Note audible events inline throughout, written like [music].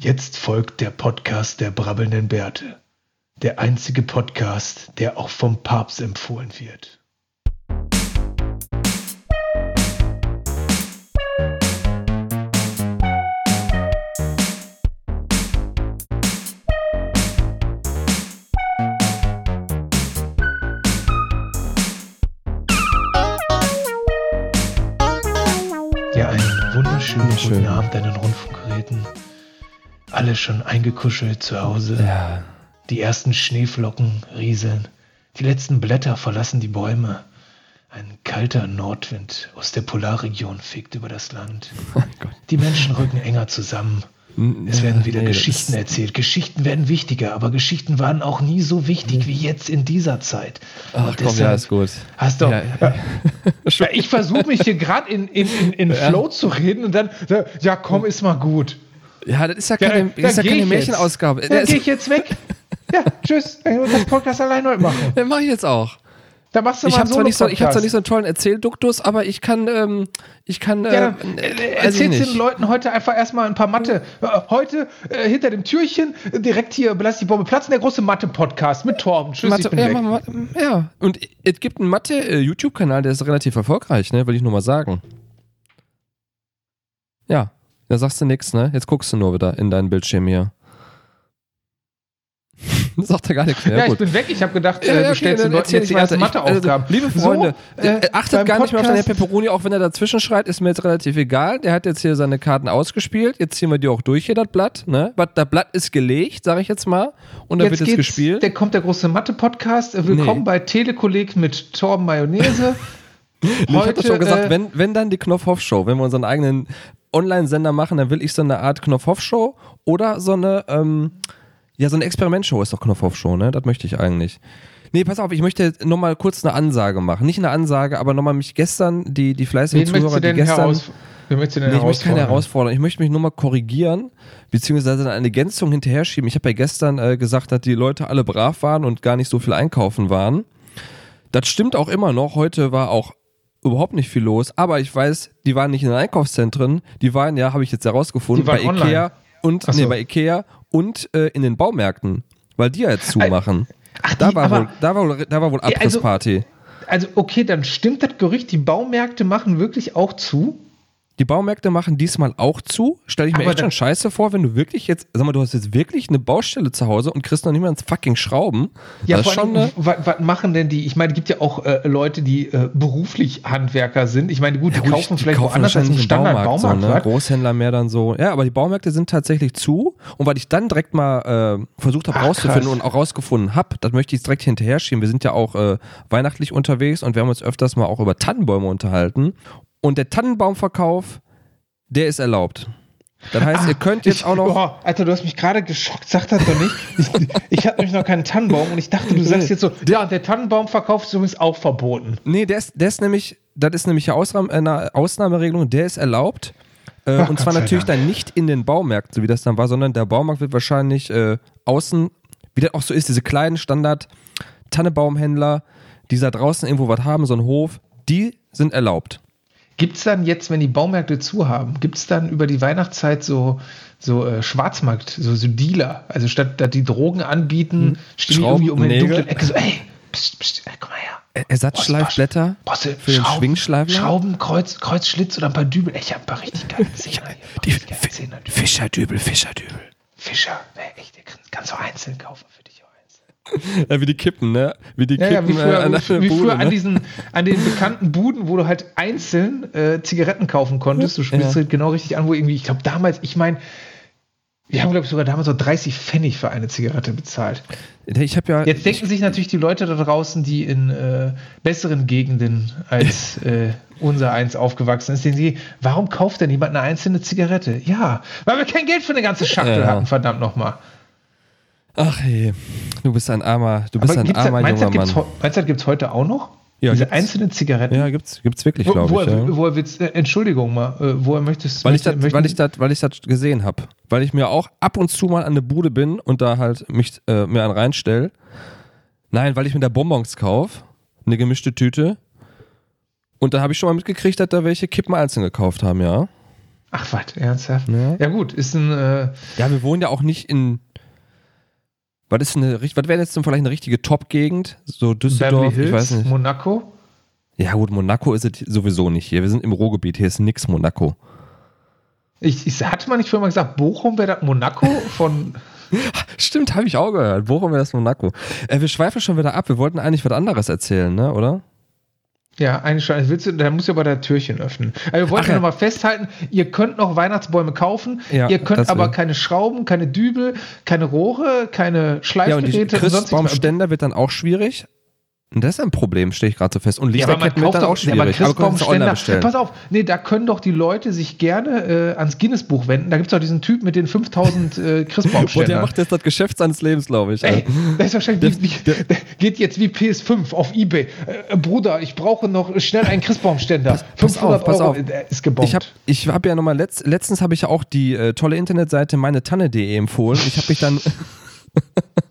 Jetzt folgt der Podcast der brabbelnden Bärte. Der einzige Podcast, der auch vom Papst empfohlen wird. Ja, einen wunderschönen Wunderschön. guten Abend an den Rundfunkgeräten. Alle schon eingekuschelt zu Hause. Ja. Die ersten Schneeflocken rieseln. Die letzten Blätter verlassen die Bäume. Ein kalter Nordwind aus der Polarregion fegt über das Land. [laughs] Oh Gott. Die Menschen rücken enger zusammen. Es werden wieder Nee, Geschichten erzählt. Geschichten werden wichtiger, aber Geschichten waren auch nie so wichtig wie jetzt in dieser Zeit. Ach komm, ja, ist gut. Hast du. Ja. Ja, [laughs] ich versuche mich hier gerade in, in, in, in Flow zu reden und dann, da- ja komm, ist mal gut. Ja, das ist ja Ja, keine, dann- das ist ja dann keine. Märchenausgabe. Dann gehe ich jetzt weg. Ja, tschüss. Ich muss das Podcast allein heute machen. [laughs] das mache ich jetzt auch. Da machst du Ich mal habe zwar, nicht so, ich hab zwar nicht so einen tollen Erzählduktus, aber ich kann, ähm, ich kann, äh, ja, dann, äh, äh, ich erzählst den Leuten heute einfach erstmal ein paar Mathe. Äh, Heute äh, hinter dem Türchen, äh, direkt hier, lass die Bombe platzen, der große Mathe-Podcast mit Torben. Tschüss, Mathe, ich bin ja, mal- ja, und es gibt einen Mathe-YouTube-Kanal, der ist relativ erfolgreich, ne? Will ich nur mal sagen. Ja, da sagst du nichts, ne? Jetzt guckst du nur wieder in deinen Bildschirm hier. [laughs] Sagt er gar nichts mehr. Ja, ich gut. bin weg. Ich habe gedacht, Ja, äh, du okay, stellst den Leuten jetzt die ich. Ich- Matheaufgaben. Also, liebe Freunde, so, äh, äh, achtet gar nicht mehr auf den Herr Podcast- Pepperoni, auch wenn er dazwischen schreit, ist mir jetzt relativ egal. Der hat jetzt hier seine Karten ausgespielt. Jetzt ziehen wir die auch durch hier, das Blatt. Ne? Das Blatt ist gelegt, sage ich jetzt mal. Und da wird jetzt gespielt. Der kommt der große Mathe-Podcast. Äh, Willkommen Nee. bei Telekolleg mit Torben Mayonnaise. [laughs] ich habe doch schon gesagt, äh, wenn, wenn dann die Knopfhoff-Show, wenn wir unseren eigenen Online-Sender machen, dann will ich so eine Art Knopfhoff-Show oder so eine, ähm, ja, so eine Experimentshow ist doch Knopfhoff-Show, ne? Das möchte ich eigentlich. Nee, pass auf, ich möchte nochmal kurz eine Ansage machen. Nicht eine Ansage, aber nochmal mich gestern, die, die fleißigen wen Zuhörer, die gestern. Wen möchtest du denn Nee, ich möchte keine herausfordern. Ich möchte mich nur mal korrigieren, beziehungsweise eine Ergänzung hinterher schieben. Ich habe ja gestern äh, gesagt, dass die Leute alle brav waren und gar nicht so viel einkaufen waren. Das stimmt auch immer noch. Heute war auch überhaupt nicht viel los. Aber ich weiß, die waren nicht in den Einkaufszentren. Die waren ja, habe ich jetzt herausgefunden, bei online. Ikea und so. nee, bei Ikea und äh, in den Baumärkten, weil die ja jetzt zumachen. Ach, Da die, war, aber, wohl, da, war wohl, da war wohl also- Abrissparty. also okay, dann stimmt das Gerücht, die Baumärkte machen wirklich auch zu. Die Baumärkte machen diesmal auch zu. Stelle ich mir Aber echt schon scheiße vor, wenn du wirklich jetzt, sag mal, du hast jetzt wirklich eine Baustelle zu Hause und kriegst noch nicht mal ins fucking Schrauben. Ja, das vor schon allem, was, was machen denn die? Ich meine, es gibt ja auch äh, Leute, die äh, beruflich Handwerker sind. Ich meine, gut, die Ja, gut, kaufen die vielleicht kaufen woanders als im wahrscheinlich im Standard-Baumarkt. so, ne? Großhändler mehr dann so. Ja, aber die Baumärkte sind tatsächlich zu. Und weil ich dann direkt mal äh, versucht habe rauszufinden krass. und auch rausgefunden habe, das möchte ich jetzt direkt hinterher schieben. Wir sind ja auch äh, weihnachtlich unterwegs und wir haben uns öfters mal auch über Tannenbäume unterhalten. Und der Tannenbaumverkauf, der ist erlaubt. Das heißt, ihr könnt jetzt ich, auch noch. Boah, Alter, du hast mich gerade geschockt, sag das doch nicht. Ich, ich hatte nämlich noch keinen Tannenbaum und ich dachte, du sagst jetzt so, ja, der Tannenbaumverkauf ist übrigens auch verboten. Nee, der ist, der ist nämlich, das ist nämlich eine, eine Ausnahmeregelung, der ist erlaubt. Äh, Ach, und zwar natürlich dann nicht in den Baumärkten, so wie das dann war, sondern der Baumarkt wird wahrscheinlich äh, außen, wie das auch so ist, diese kleinen Standard-Tannebaumhändler, die da draußen irgendwo was haben, so ein Hof, die sind erlaubt. Gibt es dann jetzt, wenn die Baumärkte zu haben, gibt es dann über die Weihnachtszeit so, so äh, Schwarzmarkt, so, so Dealer? Also statt dass die Drogen anbieten, stehen die Schrauben, irgendwie um Nägel. dunklen Ecke so, ey, pst, pst, ey, komm mal her. Er- Ersatzschleifblätter Bosse, für den Schwingschleifler. Schrauben, Kreuz, Kreuzschlitz oder ein paar Dübel. Ich habe ein paar richtig geile. Die Zehner. Fischerdübel, Fischerdübel. Fischer, ey, echt, der kann- kannst du einzeln kaufen für dich. Ja, wie die Kippen, ne? Wie die Ja, ja, Kippen wie früher, äh, an der wie Bude, früher an ne? diesen, an den bekannten Buden, wo du halt einzeln äh, Zigaretten kaufen konntest. Du spielst Ja. halt genau richtig an, wo irgendwie, ich glaube damals, ich meine, wir haben, glaube ich, sogar damals so 30 Pfennig für eine Zigarette bezahlt. Ich habe ja. Jetzt denken sich natürlich die Leute da draußen, die in äh, besseren Gegenden als [laughs] äh, unser eins aufgewachsen ist, denken sie, warum kauft denn jemand eine einzelne Zigarette? Ja, weil wir kein Geld für eine ganze Schachtel Ja. hatten, verdammt nochmal. Ach hey, du bist ein armer, du bist ein gibt's das- armer meinst du, junger Mann. meinst du, das gibt es heute auch noch? Ja, Diese einzelnen Zigaretten? Ja, gibt's, gibt's wirklich, glaube ich. Ja. er, wo er willst, äh, Entschuldigung mal, äh, wo er möchtest. Weil das, möchte- weil, ich das, weil ich das gesehen habe. Weil ich mir auch ab und zu mal an eine Bude bin und da halt mich äh, mir einen reinstell. Nein, weil ich mir da Bonbons kaufe, eine gemischte Tüte. Und da habe ich schon mal mitgekriegt, dass da welche Kippen einzeln gekauft haben, ja. Ach, was, ernsthaft? Ja. Ja, gut, ist ein. Äh, Ja, wir wohnen ja auch nicht in. Was ist eine, was wäre jetzt zum vielleicht eine richtige Top-Gegend? So Düsseldorf, Hills, ich weiß nicht. Monaco. Ja, gut, Monaco ist es sowieso nicht hier. Wir sind im Ruhrgebiet, hier ist nix Monaco. Ich, ich hatte man nicht früher mal gesagt, Bochum wäre das Monaco von. [laughs] Stimmt, habe ich auch gehört. Bochum wäre das Monaco. Äh, wir schweifen schon wieder ab. Wir wollten eigentlich was anderes erzählen, ne, oder? Ja, eigentlich schon. Also willst du, da muss ja aber der Türchen öffnen. Also wir wollten Ach ja. nochmal festhalten, ihr könnt noch Weihnachtsbäume kaufen, Ja, ihr könnt aber will. keine Schrauben, keine Dübel, keine Rohre, keine Ja, und die Schleifgeräte. Christbaumständer wird dann auch schwierig. Das ist ein Problem, stelle ich gerade so fest. Und Ja, Lichterketten wird kauft dann doch, auch ja, aber schwierig. aber online Christbaumständer, bestellen. pass auf, nee, da können doch die Leute sich gerne äh, ans Guinness-Buch wenden. Da gibt es doch diesen Typ mit den 5000 äh, Boah, der macht jetzt das Geschäft seines Lebens, glaube ich. Ey, das ist wahrscheinlich wie, wie, der geht jetzt wie PS5 auf Ebay. Äh, Bruder, ich brauche noch schnell einen Christbaumständer. pass 500 auf, pass Euro, auf. der ist gebombt. Ich habe ich hab ja nochmal, letzt, letztens habe ich ja auch die äh, tolle Internetseite meinetanne.de empfohlen. Ich habe mich dann. [laughs]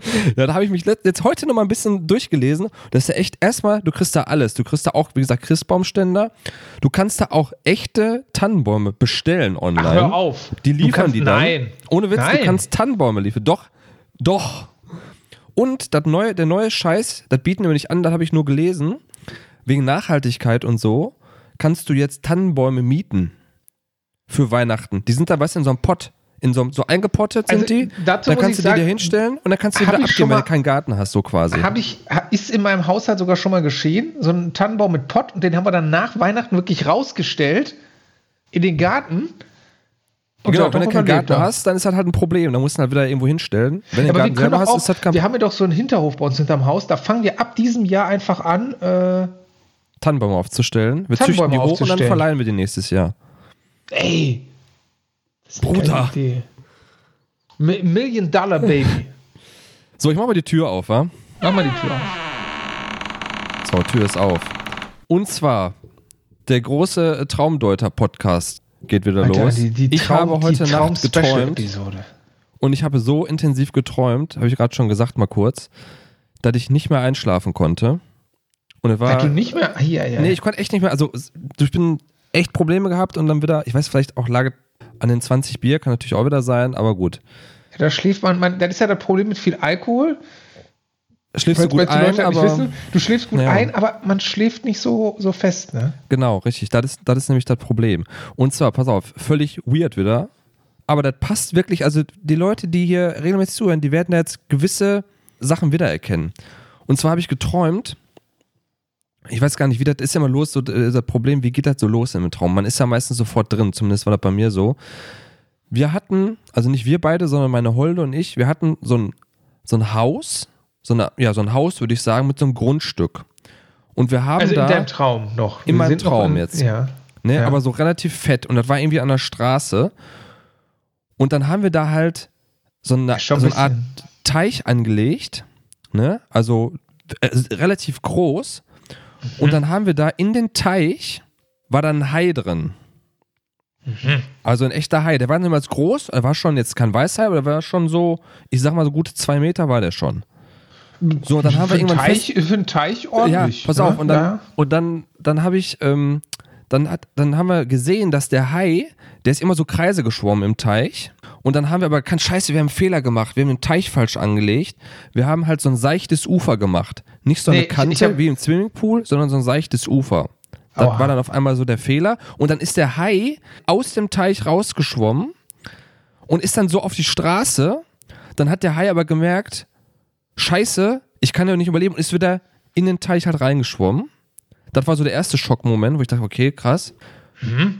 [laughs] ja, da habe ich mich jetzt heute nochmal ein bisschen durchgelesen. Das ist ja echt erstmal, du kriegst da alles. Du kriegst da auch, wie gesagt, Christbaumständer. Du kannst da auch echte Tannenbäume bestellen online. Ach, hör auf. Die liefern kannst- die dann. Nein. Ohne Witz, Nein. du kannst Tannenbäume liefern. Doch, doch. Und das neue, der neue Scheiß, das bieten wir nicht an, das habe ich nur gelesen. Wegen Nachhaltigkeit und so, kannst du jetzt Tannenbäume mieten. Für Weihnachten. Die sind da, weißt du, in so einem Pott. In so, so eingepottet sind Also, die. dazu Dann kannst du die dir sagen, hinstellen und dann kannst du die wieder abgeben, wenn mal- du keinen Garten hast, so quasi. Hab ich, ist in meinem Haushalt sogar schon mal geschehen. So ein Tannenbaum mit Pott und den haben wir dann nach Weihnachten wirklich rausgestellt in den Garten. Und genau, wenn du keinen Garten hast, dann ist halt halt ein Problem. Dann musst du halt wieder irgendwo hinstellen. Wenn du einen wir Garten selber hast, auch, ist das kein wir haben ja doch so einen Hinterhof bei uns hinterm Haus. Da fangen wir ab diesem Jahr einfach an. Äh, Tannenbäume aufzustellen. Wir züchten Tannenbäume die hoch und dann verleihen wir die nächstes Jahr. ey, das Bruder. Million Dollar Baby. So, ich mach mal die Tür auf, wa? Mach mal die Tür auf. So, Tür ist auf. Und zwar, der große äh, Traumdeuter-Podcast geht wieder Alter, los. die- die ich Traum- habe heute Nacht geträumt und ich habe so intensiv geträumt, habe ich gerade schon gesagt, mal kurz, dass ich nicht mehr einschlafen konnte. Und es war. Dass du nicht mehr. Hier, ja. Nee, ich konnte echt nicht mehr. Also, ich bin echt Probleme gehabt und dann wieder, ich weiß, vielleicht auch lag es an den 20 Bier, kann natürlich auch wieder sein, aber gut. Da schläft man, man, das ist ja das Problem mit viel Alkohol. Schläfst du gut ein, aber. wissen, du schläfst gut Ja. ein, aber man schläft nicht so, so fest, ne? Genau, richtig. Das ist, das ist nämlich das Problem. Und zwar, pass auf, völlig weird wieder. Aber das passt wirklich, also die Leute, die hier regelmäßig zuhören, die werden jetzt gewisse Sachen wiedererkennen. Und zwar habe ich geträumt, ich weiß gar nicht, wie das ist ja immer los, so äh, das Problem, wie geht das so los im Traum? Man ist ja meistens sofort drin, zumindest war das bei mir so. Wir hatten, also nicht wir beide, sondern meine Holde und ich, wir hatten so ein, so ein Haus, so, eine, ja, so ein Haus, würde ich sagen, mit so einem Grundstück. Und wir haben Also da. in deinem Traum noch. In Wir meinem Traum in- jetzt. Ja. Ne, Ja. aber so relativ fett. Und das war irgendwie an der Straße. Und dann haben wir da halt so eine, so ein eine Art. Teich angelegt. Ne? Also äh, relativ groß. Mhm. Und dann haben wir da in den Teich war dann ein Hai drin. Mhm. Also ein echter Hai. Der war niemals groß. Er war schon jetzt kein Weißhai, aber der war schon so, ich sag mal so gute zwei Meter war der schon. So, dann haben für wir irgendwann Teich, für einen Teich ordentlich. ja, pass ne? auf. Und dann, Ja. und dann, dann habe ich, ähm, dann, hat, dann haben wir gesehen, dass der Hai, der ist immer so Kreise geschwommen im Teich. Und dann haben wir aber, kein Scheiße, wir haben einen Fehler gemacht. Wir haben den Teich falsch angelegt. Wir haben halt so ein seichtes Ufer gemacht. Nicht so eine Nee, ich- Kante ich hab- wie im Swimmingpool, sondern so ein seichtes Ufer. Das Aua. war dann auf einmal so der Fehler. Und dann ist der Hai aus dem Teich rausgeschwommen und ist dann so auf die Straße. Dann hat der Hai aber gemerkt, Scheiße, ich kann ja nicht überleben und ist wieder in den Teich halt reingeschwommen. Das war so der erste Schockmoment, wo ich dachte, okay, krass.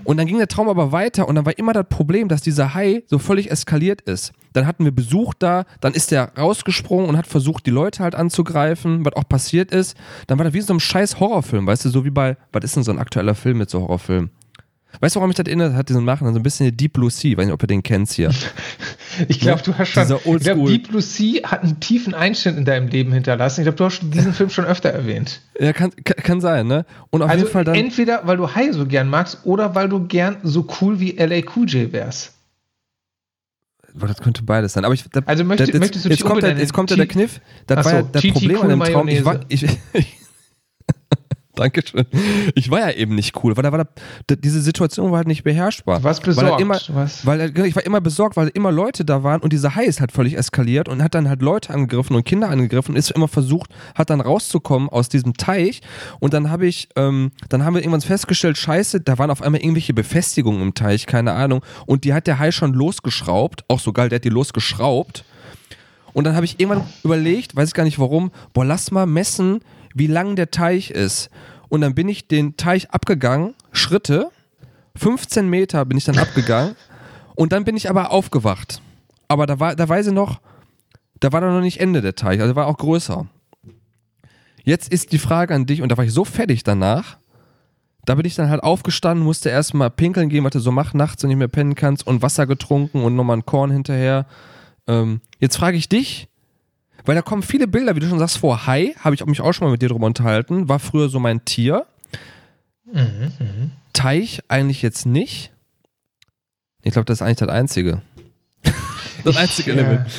Und dann ging der Traum aber weiter und dann war immer das Problem, dass dieser Hai so völlig eskaliert ist. Dann hatten wir Besuch da, dann ist der rausgesprungen und hat versucht, die Leute halt anzugreifen, was auch passiert ist. Dann war das wie so einem scheiß Horrorfilm, weißt du, so wie bei, was ist denn so ein aktueller Film mit so Horrorfilmen? Weißt du, woran mich das erinnert hat, diesen Machen? So ein bisschen Deep Blue Sea, weiß nicht, ob ihr den kennst hier. [laughs] Ich glaube, du hast schon. Dieser Ich glaube, Deep Blue Sea hat einen tiefen Einschnitt in deinem Leben hinterlassen. Ich glaube, du hast diesen Film schon öfter erwähnt. Ja, kann, kann, sein, ne? Und auf Also jeden Fall dann. entweder, weil du Hai so gern magst oder weil du gern so cool wie LA Cool J wärst. Boah, das könnte beides sein. Aber ich, da, Also möchte- das, jetzt, möchtest du jetzt, kommt der, jetzt kommt ja der Kniff. Das Ach war ja das Problem an dem Traum. Ich war, Cool ich, [laughs] Dankeschön. Ich war ja eben nicht cool, weil da war da, diese Situation war halt nicht beherrschbar. Du warst besorgt. Weil, immer, was? weil ich war immer besorgt, weil immer Leute da waren und dieser Hai ist halt völlig eskaliert und hat dann halt Leute angegriffen und Kinder angegriffen und ist immer versucht, hat dann rauszukommen aus diesem Teich und dann habe ich, ähm, dann haben wir irgendwann festgestellt, scheiße, da waren auf einmal irgendwelche Befestigungen im Teich, keine Ahnung und die hat der Hai schon losgeschraubt, auch so geil, der hat die losgeschraubt und dann habe ich irgendwann überlegt, weiß ich gar nicht warum, boah, lass mal messen, wie lang der Teich ist. Und dann bin ich den Teich abgegangen, Schritte, 15 Meter bin ich dann abgegangen und dann bin ich aber aufgewacht. Aber da war, da weiß ich noch, da war da noch nicht Ende der Teich, also war auch größer. Jetzt ist die Frage an dich, und da war ich so fertig danach, da bin ich dann halt aufgestanden, musste erstmal pinkeln gehen, was du so machst nachts und nicht mehr pennen kannst und Wasser getrunken und nochmal ein Korn hinterher. Ähm, jetzt frage ich dich, weil da kommen viele Bilder, wie du schon sagst, vor. Hai, habe ich mich auch schon mal mit dir drüber unterhalten, war früher so mein Tier. Mhm, mhm. Teich eigentlich jetzt nicht. Ich glaube, das ist eigentlich das Einzige. [laughs] das einzige Ich, äh, Element.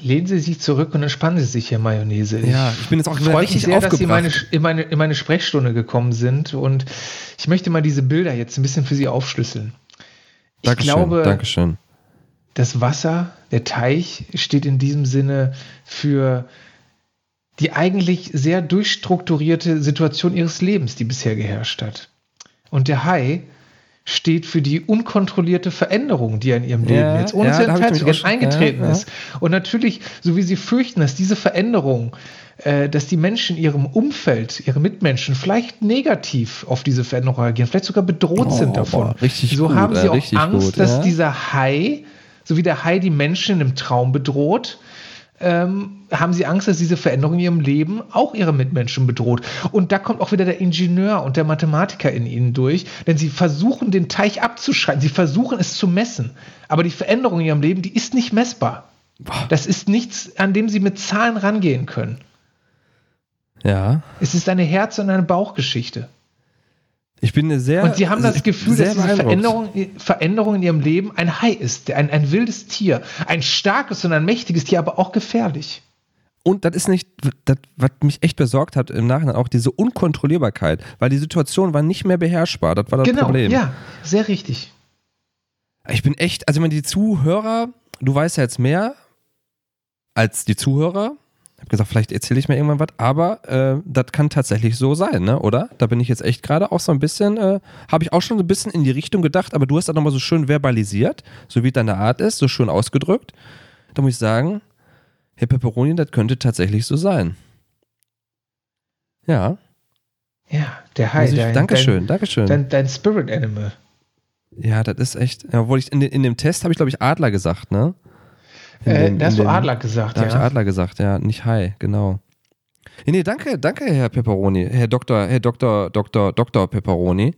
Lehnen Sie sich zurück und entspannen Sie sich, Herr Mayonnaise. Ich Ja, ich bin jetzt auch freue mich sehr, dass Sie aufgebracht. meine, in, meine, in meine Sprechstunde gekommen sind und ich möchte mal diese Bilder jetzt ein bisschen für Sie aufschlüsseln. Ich Dankeschön, glaube, Dankeschön. Das Wasser, der Teich steht in diesem Sinne für die eigentlich sehr durchstrukturierte Situation ihres Lebens, die bisher geherrscht hat. Und der Hai steht für die unkontrollierte Veränderung, die in ihrem Leben Ja, jetzt ohne ja, zu eingetreten ja, ist. Und natürlich, so wie sie fürchten, dass diese Veränderung, äh, dass die Menschen in ihrem Umfeld, ihre Mitmenschen vielleicht negativ auf diese Veränderung reagieren, vielleicht sogar bedroht Oh, sind davon. boah, richtig so gut, haben sie äh, auch Angst, gut, dass dieser Hai, so wie der Hai die Menschen im Traum bedroht, ähm, haben sie Angst, dass diese Veränderung in ihrem Leben auch ihre Mitmenschen bedroht. Und da kommt auch wieder der Ingenieur und der Mathematiker in ihnen durch, denn sie versuchen, den Teich abzuschalten, sie versuchen es zu messen. Aber die Veränderung in ihrem Leben, die ist nicht messbar. Das ist nichts, an dem sie mit Zahlen rangehen können. Ja, Es ist eine Herz- und eine Bauchgeschichte. Ich bin sehr. Und sie haben das Gefühl, dass diese. Veränderung, Veränderung in ihrem Leben ein Hai ist, ein, ein wildes Tier, ein starkes und ein mächtiges Tier, aber auch gefährlich. Und das ist nicht, das, was mich echt besorgt hat im Nachhinein, auch diese Unkontrollierbarkeit, weil die Situation war nicht mehr beherrschbar. Das war das genau, Problem. ja, sehr richtig. Ich bin echt, also wenn die Zuhörer, du weißt ja jetzt mehr als die Zuhörer. Ich habe gesagt, vielleicht erzähle ich mir irgendwann was, aber äh, das kann tatsächlich so sein, ne? Oder? Da bin ich jetzt echt gerade auch so ein bisschen, äh, habe ich auch schon so ein bisschen in die Richtung gedacht, aber du hast das nochmal so schön verbalisiert, so wie deine Art ist, so schön ausgedrückt. Da muss ich sagen, Herr Pepperoni, das könnte tatsächlich so sein. Ja, Ja, der Hai, ich, dein, Dankeschön, Dankeschön. Dein, dein, dein Spirit Animal. ja, das ist echt, ja, obwohl ich in, in dem Test habe ich, glaube ich, Adler gesagt, ne? Äh, dem- da hast du Adler gesagt, Da habe ich ja. Adler gesagt, ja, nicht Hai, genau. Nee, nee, danke, danke, Herr Pepperoni, Herr Dr., Herr Dr., Dr., Dr. Pepperoni,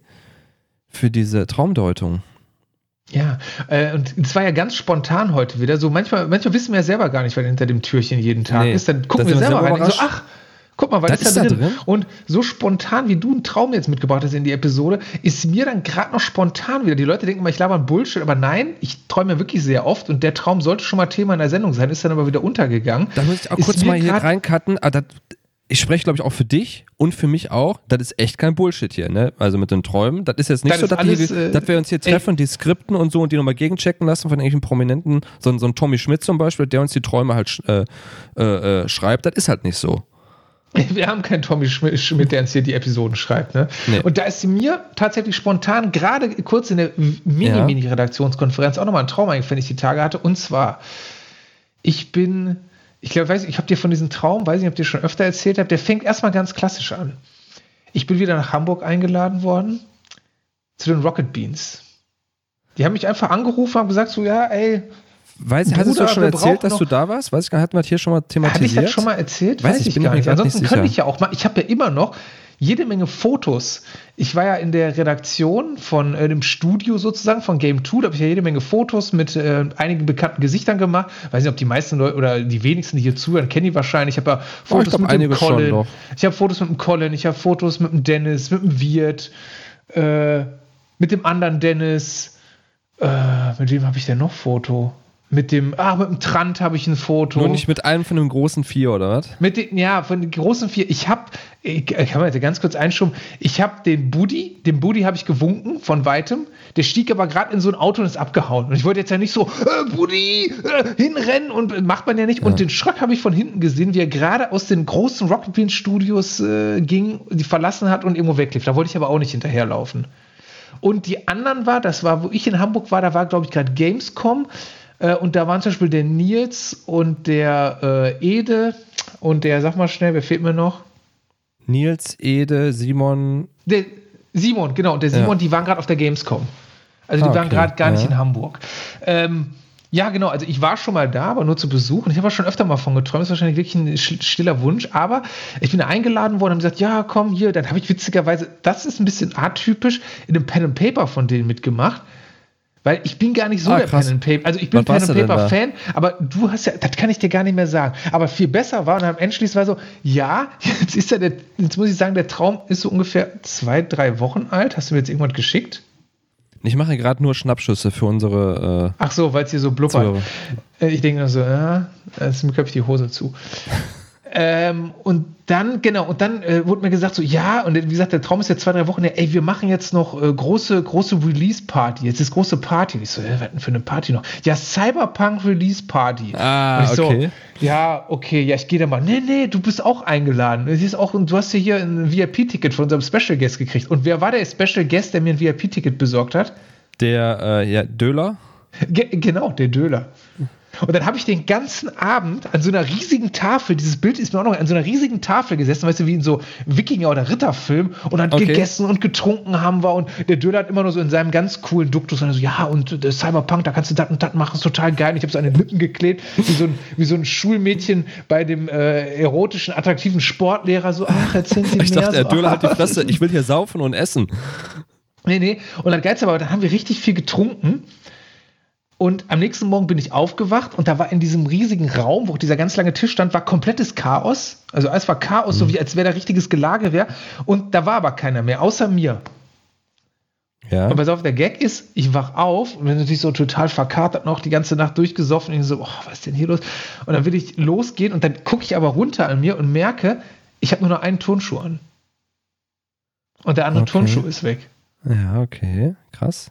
für diese Traumdeutung. Ja, äh, und es war ja ganz spontan heute wieder. So manchmal, manchmal wissen wir ja selber gar nicht, was hinter dem Türchen jeden Tag Nee, ist. Dann da gucken wir selber selber rein so, ach, guck mal, was ist da ist da drin? drin? Und so spontan, wie du einen Traum jetzt mitgebracht hast in die Episode, ist mir dann gerade noch spontan wieder. Die Leute denken immer, ich laber Bullshit, aber nein, ich träume wirklich sehr oft und der Traum sollte schon mal Thema in der Sendung sein, ist dann aber wieder untergegangen. Da muss ich auch Ist kurz mal hier reincutten. Ah, das, ich spreche, glaube ich, auch für dich und für mich auch. Das ist echt kein Bullshit hier, ne? Also mit den Träumen. Das ist jetzt nicht Das so, dass, alles, die, äh, dass wir uns hier ey. treffen, die Skripten und so und die nochmal gegenchecken lassen von irgendwelchen Prominenten. So, ein- so ein Tommy Schmidt zum Beispiel, der uns die Träume halt äh, äh, äh, schreibt. Das ist halt nicht so. [laughs] Wir haben keinen Tommy Schmi- Schmidt, der uns hier die Episoden schreibt. Ne? Nee. Und da ist mir tatsächlich spontan, gerade kurz in der. Mini-Mini-Redaktionskonferenz, auch nochmal ein Traum eingefallen, den ich die Tage hatte. Und zwar, ich bin, ich glaube, weiß, ich habe dir von diesem Traum, weiß nicht, ob ich dir schon öfter erzählt habe, der fängt erstmal ganz klassisch an. Ich bin wieder nach Hamburg eingeladen worden zu den Rocket Beans. Die haben mich einfach angerufen, haben gesagt, so, ja, ey, Weiß, hast du Bruder, schon erzählt, dass du da warst? Weiß ich gar nicht, hatten wir hier schon mal Habe ich thematisiert? das schon mal erzählt? Weiß ich, bin ich mir grad nicht Ansonsten sicher. könnte ich ja auch mal, ich habe ja immer noch jede Menge Fotos. Ich war ja in der Redaktion von äh, dem Studio sozusagen von Game 2, da habe ich ja jede Menge Fotos mit äh, einigen bekannten Gesichtern gemacht. Weiß nicht, ob die meisten Leute oder die wenigsten, die hier zuhören, kennen die wahrscheinlich. Ich habe ja Fotos glaub, mit dem Colin. Ich habe Fotos mit dem Colin, ich habe Fotos mit dem Dennis, mit dem Wirt, äh, mit dem anderen Dennis. Äh, mit wem habe ich denn noch Foto? Mit dem, ah, mit dem Trant habe ich ein Foto. Nur nicht mit einem von den großen vier, oder was? Mit den, ja, von den großen vier. Ich habe, ich kann man jetzt ganz kurz einschoben, ich habe den Buddy, dem Buddy habe ich gewunken von weitem. Der stieg aber gerade in so ein Auto und ist abgehauen. Und ich wollte jetzt ja nicht so, äh, Buddy, äh, hinrennen und äh, macht man ja nicht. Ja. Und den Schröck habe ich von hinten gesehen, wie er gerade aus den großen Rocket Bean Studios äh, ging, die verlassen hat und irgendwo weglief. Da wollte ich aber auch nicht hinterherlaufen. Und die anderen war, das war, wo ich in Hamburg war, da war, glaube ich, gerade Gamescom. Äh, und da waren zum Beispiel der Nils und der äh, Ede und der, sag mal schnell, wer fehlt mir noch? Nils, Ede, Simon. Der Simon, genau. Und der Simon, ja. die waren gerade auf der Gamescom. Also die ah, okay. waren gerade gar ja. nicht in Hamburg. Ähm, ja, genau. Also ich war schon mal da, aber nur zu Besuch. Und ich habe schon öfter mal von geträumt. Das ist wahrscheinlich wirklich ein stiller Wunsch. Aber ich bin eingeladen worden und gesagt, ja, komm hier. Dann habe ich witzigerweise, das ist ein bisschen atypisch, in einem Pen and Paper von denen mitgemacht. Weil ich bin gar nicht so ah, der. Pen and Paper. Also ich bin Pen and Paper Fan, aber du hast ja, das kann ich dir gar nicht mehr sagen. Aber viel besser war und am Ende war so, ja, [laughs] jetzt ist ja der, jetzt muss ich sagen, der Traum ist so ungefähr zwei, drei Wochen alt. Hast du mir jetzt irgendwas geschickt? Ich mache gerade nur Schnappschüsse für unsere. Äh, Ach so, weil es hier so blubbert. Äh, ich denke nur so, ja, jetzt mir ich die Hose zu. [laughs] Ähm, und dann, genau, und dann äh, wurde mir gesagt, so, ja, und wie gesagt, der Traum ist ja zwei, drei Wochen, ja, ey, wir machen jetzt noch äh, große, große Release-Party. Jetzt ist große Party. Und ich so, ja, was denn für eine Party noch? Ja, Cyberpunk Release-Party. Ah, und ich okay. So, ja, okay, ja, ich gehe da mal. Nee, nee, du bist auch eingeladen. Du, ist auch, du hast ja hier ein VIP-Ticket von unserem Special Guest gekriegt. Und wer war der Special Guest, der mir ein VIP-Ticket besorgt hat? Der, äh, ja, Döler? Ge genau, der Döler. Und dann habe ich den ganzen Abend an so einer riesigen Tafel, dieses Bild ist mir auch noch an so einer riesigen Tafel gesessen, weißt du, wie in so Wikinger- oder Ritterfilm und dann okay. gegessen und getrunken haben wir und der Döller hat immer nur so in seinem ganz coolen Duktus und so, ja, und äh, Cyberpunk, da kannst du das und das machen, ist total geil. Und ich habe so an den Lippen geklebt, wie so ein, wie so ein Schulmädchen bei dem äh, erotischen, attraktiven Sportlehrer, so, ach, erzählen Sie ich mehr. Dachte, so, der Döller hat die Fresse, [laughs] ich will hier saufen und essen. Nee, nee. Und dann geilste aber, dann haben wir richtig viel getrunken. Und am nächsten Morgen bin ich aufgewacht und da war in diesem riesigen Raum, wo dieser ganz lange Tisch stand, war komplettes Chaos. Also alles war Chaos, mhm. so wie als wäre da richtiges Gelage wäre. Und da war aber keiner mehr, außer mir. Ja. Und pass auf, der Gag ist, ich wach auf und bin natürlich so total verkatert noch, die ganze Nacht durchgesoffen. Und ich so, oh, was ist denn hier los? Und dann will ich losgehen und dann gucke ich aber runter an mir und merke, ich habe nur noch einen Turnschuh an. Und der andere okay. Turnschuh ist weg. Ja, okay, krass.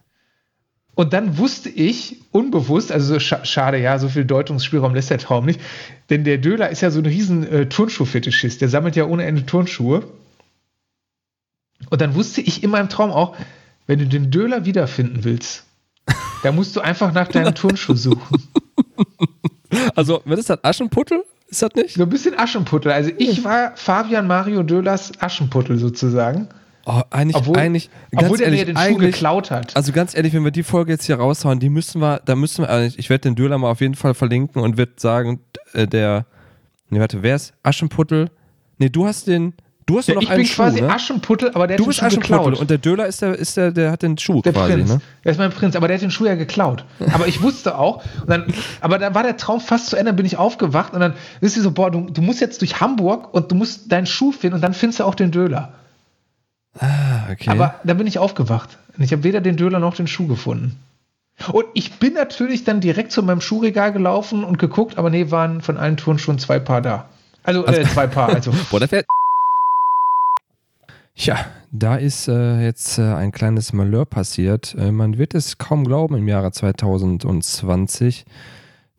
Und dann wusste ich unbewusst, also sch schade, ja, so viel Deutungsspielraum lässt der Traum nicht, denn der Döler ist ja so ein riesen äh, Turnschuh-Fetischist, der sammelt ja ohne Ende Turnschuhe. Und dann wusste ich in meinem Traum auch, wenn du den Döler wiederfinden willst, [laughs] da musst du einfach nach deinem Turnschuh suchen. Also, was ist das? Aschenputtel? Ist das nicht? So ein bisschen Aschenputtel. Also ich war Fabian Mario Dölers Aschenputtel sozusagen. Oh, eigentlich, obwohl, eigentlich, obwohl der ehrlich, mir den Schuh geklaut hat. Also ganz ehrlich, wenn wir die Folge jetzt hier raushauen, die müssen wir, da müssen wir, also ich werde den Döler mal auf jeden Fall verlinken und wird sagen, äh, der, ne, warte, wer ist Aschenputtel? Ne, du hast den, du hast ja, noch ich einen bin Schuh, quasi ne? Aschenputtel, aber der du hat den Schuh Aschenputtel geklaut. und der Döler ist der, ist der, der hat den Schuh der quasi, Prinz. ne? Der ist mein Prinz, aber der hat den Schuh ja geklaut. Aber ich wusste auch, dann, aber dann war der Traum fast zu Ende, dann bin ich aufgewacht und dann ist sie so, boah, du, du musst jetzt durch Hamburg und du musst deinen Schuh finden und dann findest du auch den Döler. Ah, okay. Aber da bin ich aufgewacht. Ich habe weder den Döler noch den Schuh gefunden. Und ich bin natürlich dann direkt zu meinem Schuhregal gelaufen und geguckt, aber nee, waren von allen Touren schon zwei Paar da. Also, äh, zwei Paar. Also. [laughs] Boah, das ja, da ist äh, jetzt äh, ein kleines Malheur passiert. Äh, man wird es kaum glauben im Jahre 2020.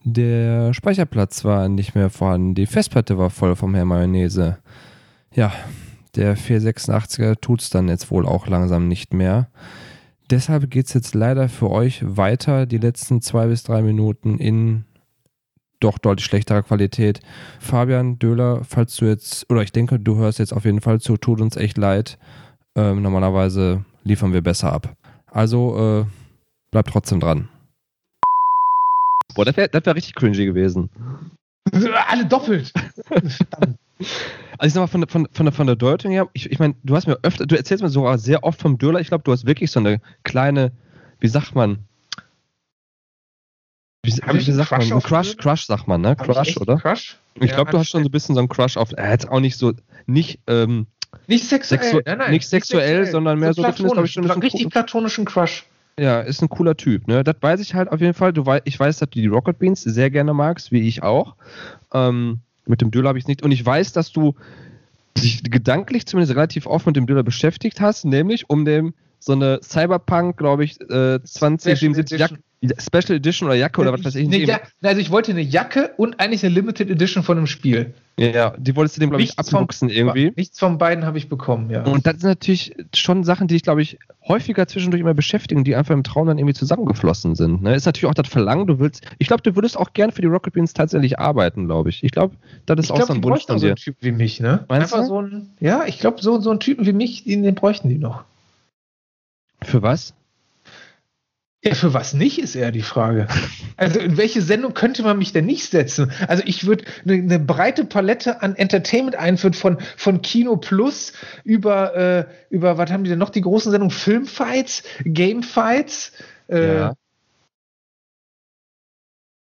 Der Speicherplatz war nicht mehr vorhanden. Die Festplatte war voll vom Herr Mayonnaise. Ja, der 486er tut es dann jetzt wohl auch langsam nicht mehr. Deshalb geht es jetzt leider für euch weiter, die letzten zwei bis drei Minuten in doch deutlich schlechterer Qualität. Fabian Döhler, falls du jetzt, oder ich denke, du hörst jetzt auf jeden Fall zu, tut uns echt leid. Ähm, normalerweise liefern wir besser ab. Also äh, bleibt trotzdem dran. Boah, das wäre wär richtig cringy gewesen. Alle doppelt. [laughs] Also ich sag mal, von, der, von, von, der, von der Deutung her, ich, ich meine, du hast mir öfter, du erzählst mir sogar sehr oft vom Döler, ich glaube, du hast wirklich so eine kleine, wie sagt man, wie, wie, wie sagt man, Crush, Crush sagt man, ne? Hab Crush, oder? Crush? Ich glaube, du hast schon so ein bisschen so einen Crush auf, er hat auch nicht so, nicht, ähm, nicht sexuell, sexu nein, nein, nicht sexuell, sexuell, sondern mehr so, so du findest, ich, einen richtig platonischen Crush. Ja, ist ein cooler Typ, ne? Das weiß ich halt auf jeden Fall. Du ich weiß, dass du die Rocket Beans sehr gerne magst, wie ich auch. Ähm, mit dem Döler habe ich es nicht. Und ich weiß, dass du dich gedanklich zumindest relativ oft mit dem Döler beschäftigt hast, nämlich um dem so eine Cyberpunk, glaube ich, äh, 2077 Jack Special Edition oder Jacke oder was weiß ich. Ne, ja, also ich wollte eine Jacke und eigentlich eine Limited Edition von einem Spiel. Ja, die wolltest du dem, glaube ich, abluchsen irgendwie. Nichts von beiden habe ich bekommen, ja. Und das sind natürlich schon Sachen, die ich, glaube ich, häufiger zwischendurch immer beschäftigen, die einfach im Traum dann irgendwie zusammengeflossen sind. Ne? Ist natürlich auch das Verlangen, du willst, ich glaube, du würdest auch gern für die Rocket Beans tatsächlich arbeiten, glaube ich. Ich glaube, das ist ich auch glaub, so ein Wunsch von dir. so einen Typ wie mich, ne? Meinst einfach du? so ein, ja, ich glaube, so, so einen Typen wie mich, den, den bräuchten die noch. Für was? Ja, für was nicht, ist eher die Frage. Also in welche Sendung könnte man mich denn nicht setzen? Also ich würde eine, eine, breite Palette an Entertainment einführen, von, von Kino Plus über, äh, über, was haben die denn noch, die großen Sendungen? Filmfights, Gamefights, äh, ja.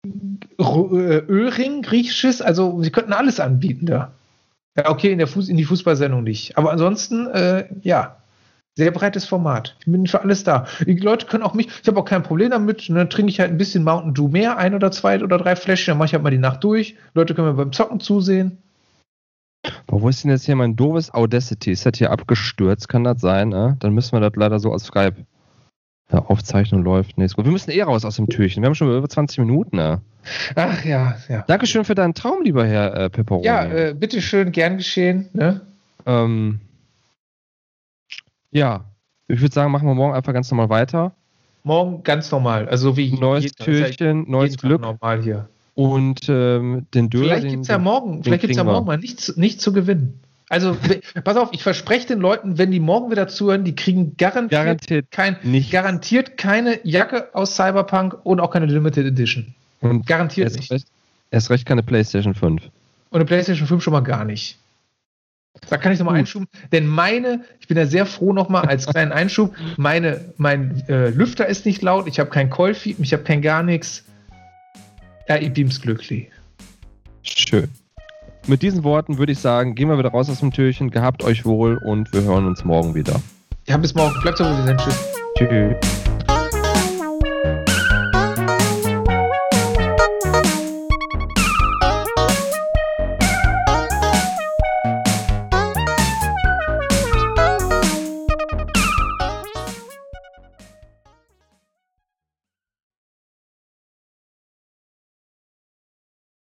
Äh, Öhring, griechisches, also sie könnten alles anbieten da. Ja, okay, in, der Fuß, in die Fußballsendung nicht. Aber ansonsten, äh, ja. Sehr breites Format. Ich bin für alles da. Die Leute können auch mich, ich habe auch kein Problem damit. Dann trinke ich halt ein bisschen Mountain Dew mehr, ein oder zwei oder drei Fläschchen, dann mache ich halt mal die Nacht durch. Leute können mir beim Zocken zusehen. Boah, wo ist denn jetzt hier mein doofes Audacity? Ist das hier abgestürzt? Kann das sein? Ne? Dann müssen wir das leider so aus Skype. Ja, Aufzeichnung läuft. Nee, Wir müssen eh raus aus dem Türchen. Wir haben schon über 20 Minuten. Ne? Ach ja, ja. Dankeschön für deinen Traum, lieber Herr äh, Pepperoni. Ja, äh, bitteschön, gern geschehen. Ne? Ähm, ja, ich würde sagen, machen wir morgen einfach ganz normal weiter. Morgen ganz normal, also wie neues jeden, Türchen, neues Glück. normal hier. Und ähm, den Döner. Vielleicht gibt es ja morgen, vielleicht gibt's ja morgen mal nichts, nichts zu gewinnen. Also [laughs] pass auf, ich verspreche den Leuten, wenn die morgen wieder zuhören, die kriegen garantiert, garantiert, kein, garantiert keine Jacke aus Cyberpunk und auch keine Limited Edition. Und garantiert erst nicht. Recht, erst recht keine PlayStation 5. Und eine PlayStation 5 schon mal gar nicht. Da kann ich nochmal einschuben, denn meine, ich bin ja sehr froh nochmal als [laughs] kleinen Einschub, meine, mein äh, Lüfter ist nicht laut, ich habe kein Callfeed, ich habe kein gar nichts. Ja, ich bin's glücklich. Schön. Mit diesen Worten würde ich sagen, gehen wir wieder raus aus dem Türchen, gehabt euch wohl und wir hören uns morgen wieder. Ja, bis morgen. Bleibt so, wie wir sind. Tschüss. Tschüss.